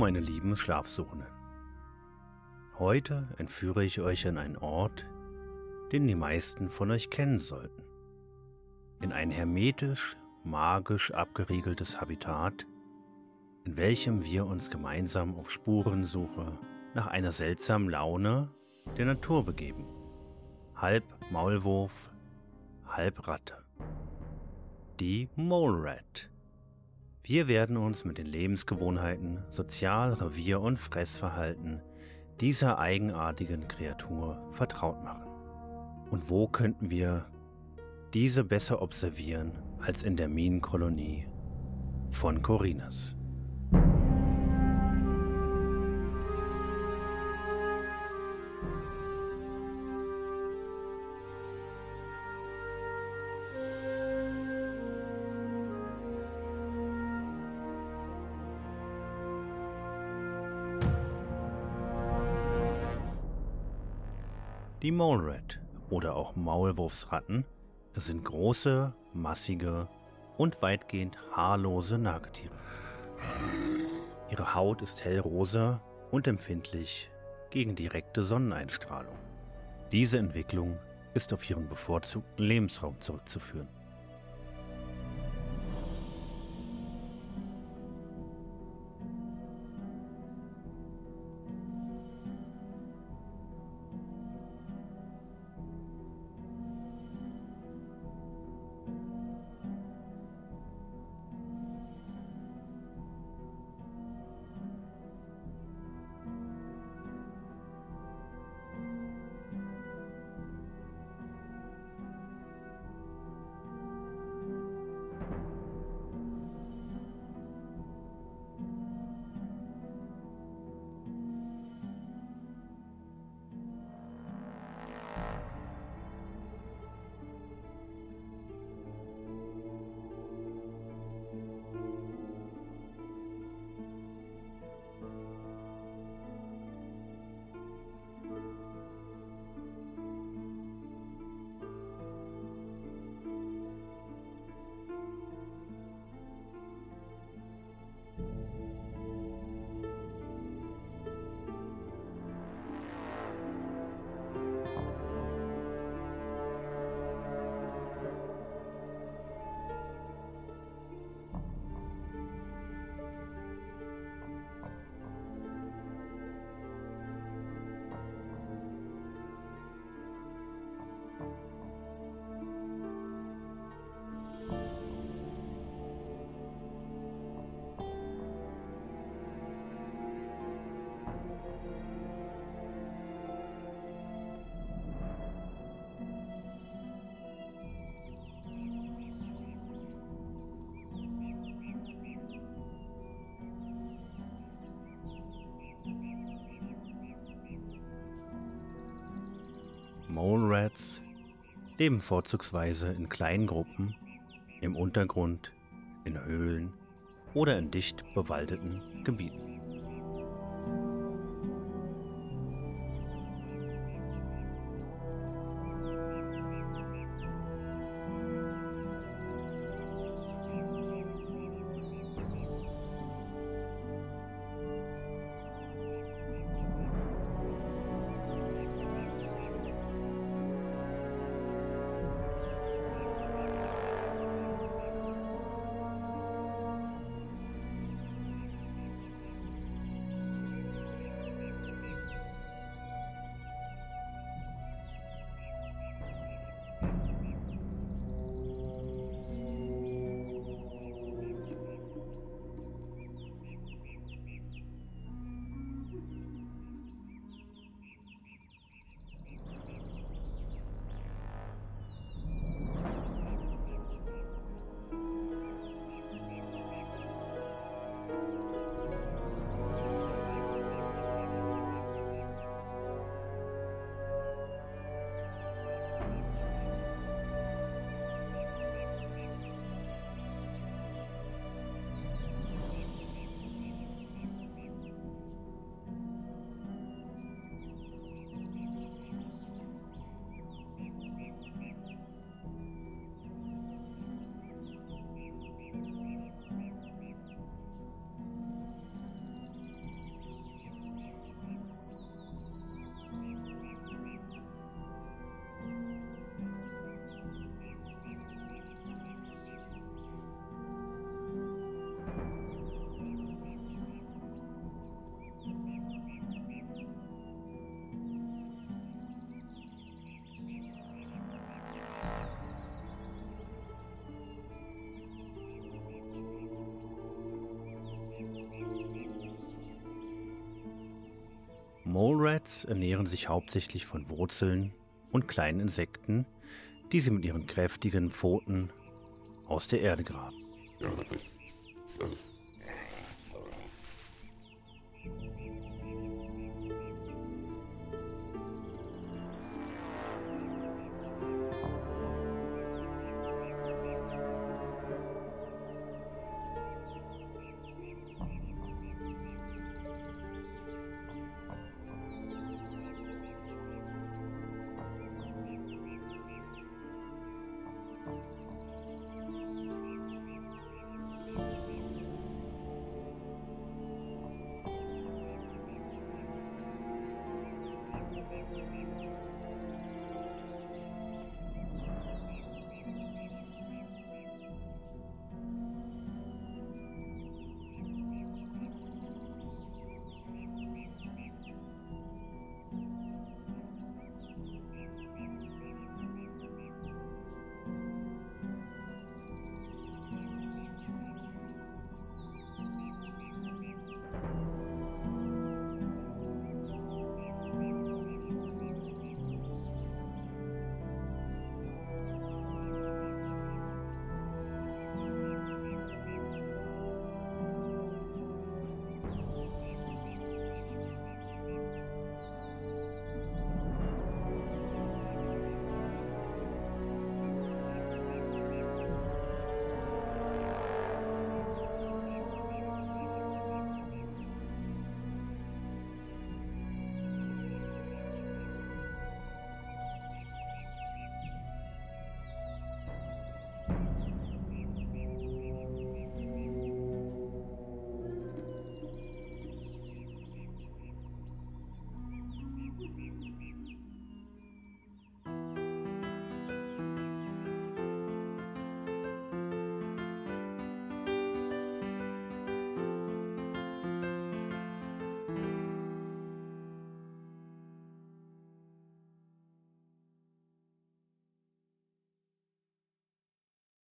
meine lieben Schlafsuchenden. Heute entführe ich euch an einen Ort, den die meisten von euch kennen sollten. In ein hermetisch, magisch abgeriegeltes Habitat, in welchem wir uns gemeinsam auf Spurensuche nach einer seltsamen Laune der Natur begeben. Halb Maulwurf, halb Ratte. Die Mole Rat. Wir werden uns mit den Lebensgewohnheiten, Sozial-, Revier- und Fressverhalten dieser eigenartigen Kreatur vertraut machen. Und wo könnten wir diese besser observieren als in der Minenkolonie von Corinas? Die Mole Rat oder auch Maulwurfsratten sind große, massige und weitgehend haarlose Nagetiere. Ihre Haut ist hellrosa und empfindlich gegen direkte Sonneneinstrahlung. Diese Entwicklung ist auf ihren bevorzugten Lebensraum zurückzuführen. Mole Rats leben vorzugsweise in kleinen Gruppen, im Untergrund, in Höhlen oder in dicht bewaldeten Gebieten. Mole Rats ernähren sich hauptsächlich von Wurzeln und kleinen Insekten, die sie mit ihren kräftigen Pfoten aus der Erde graben.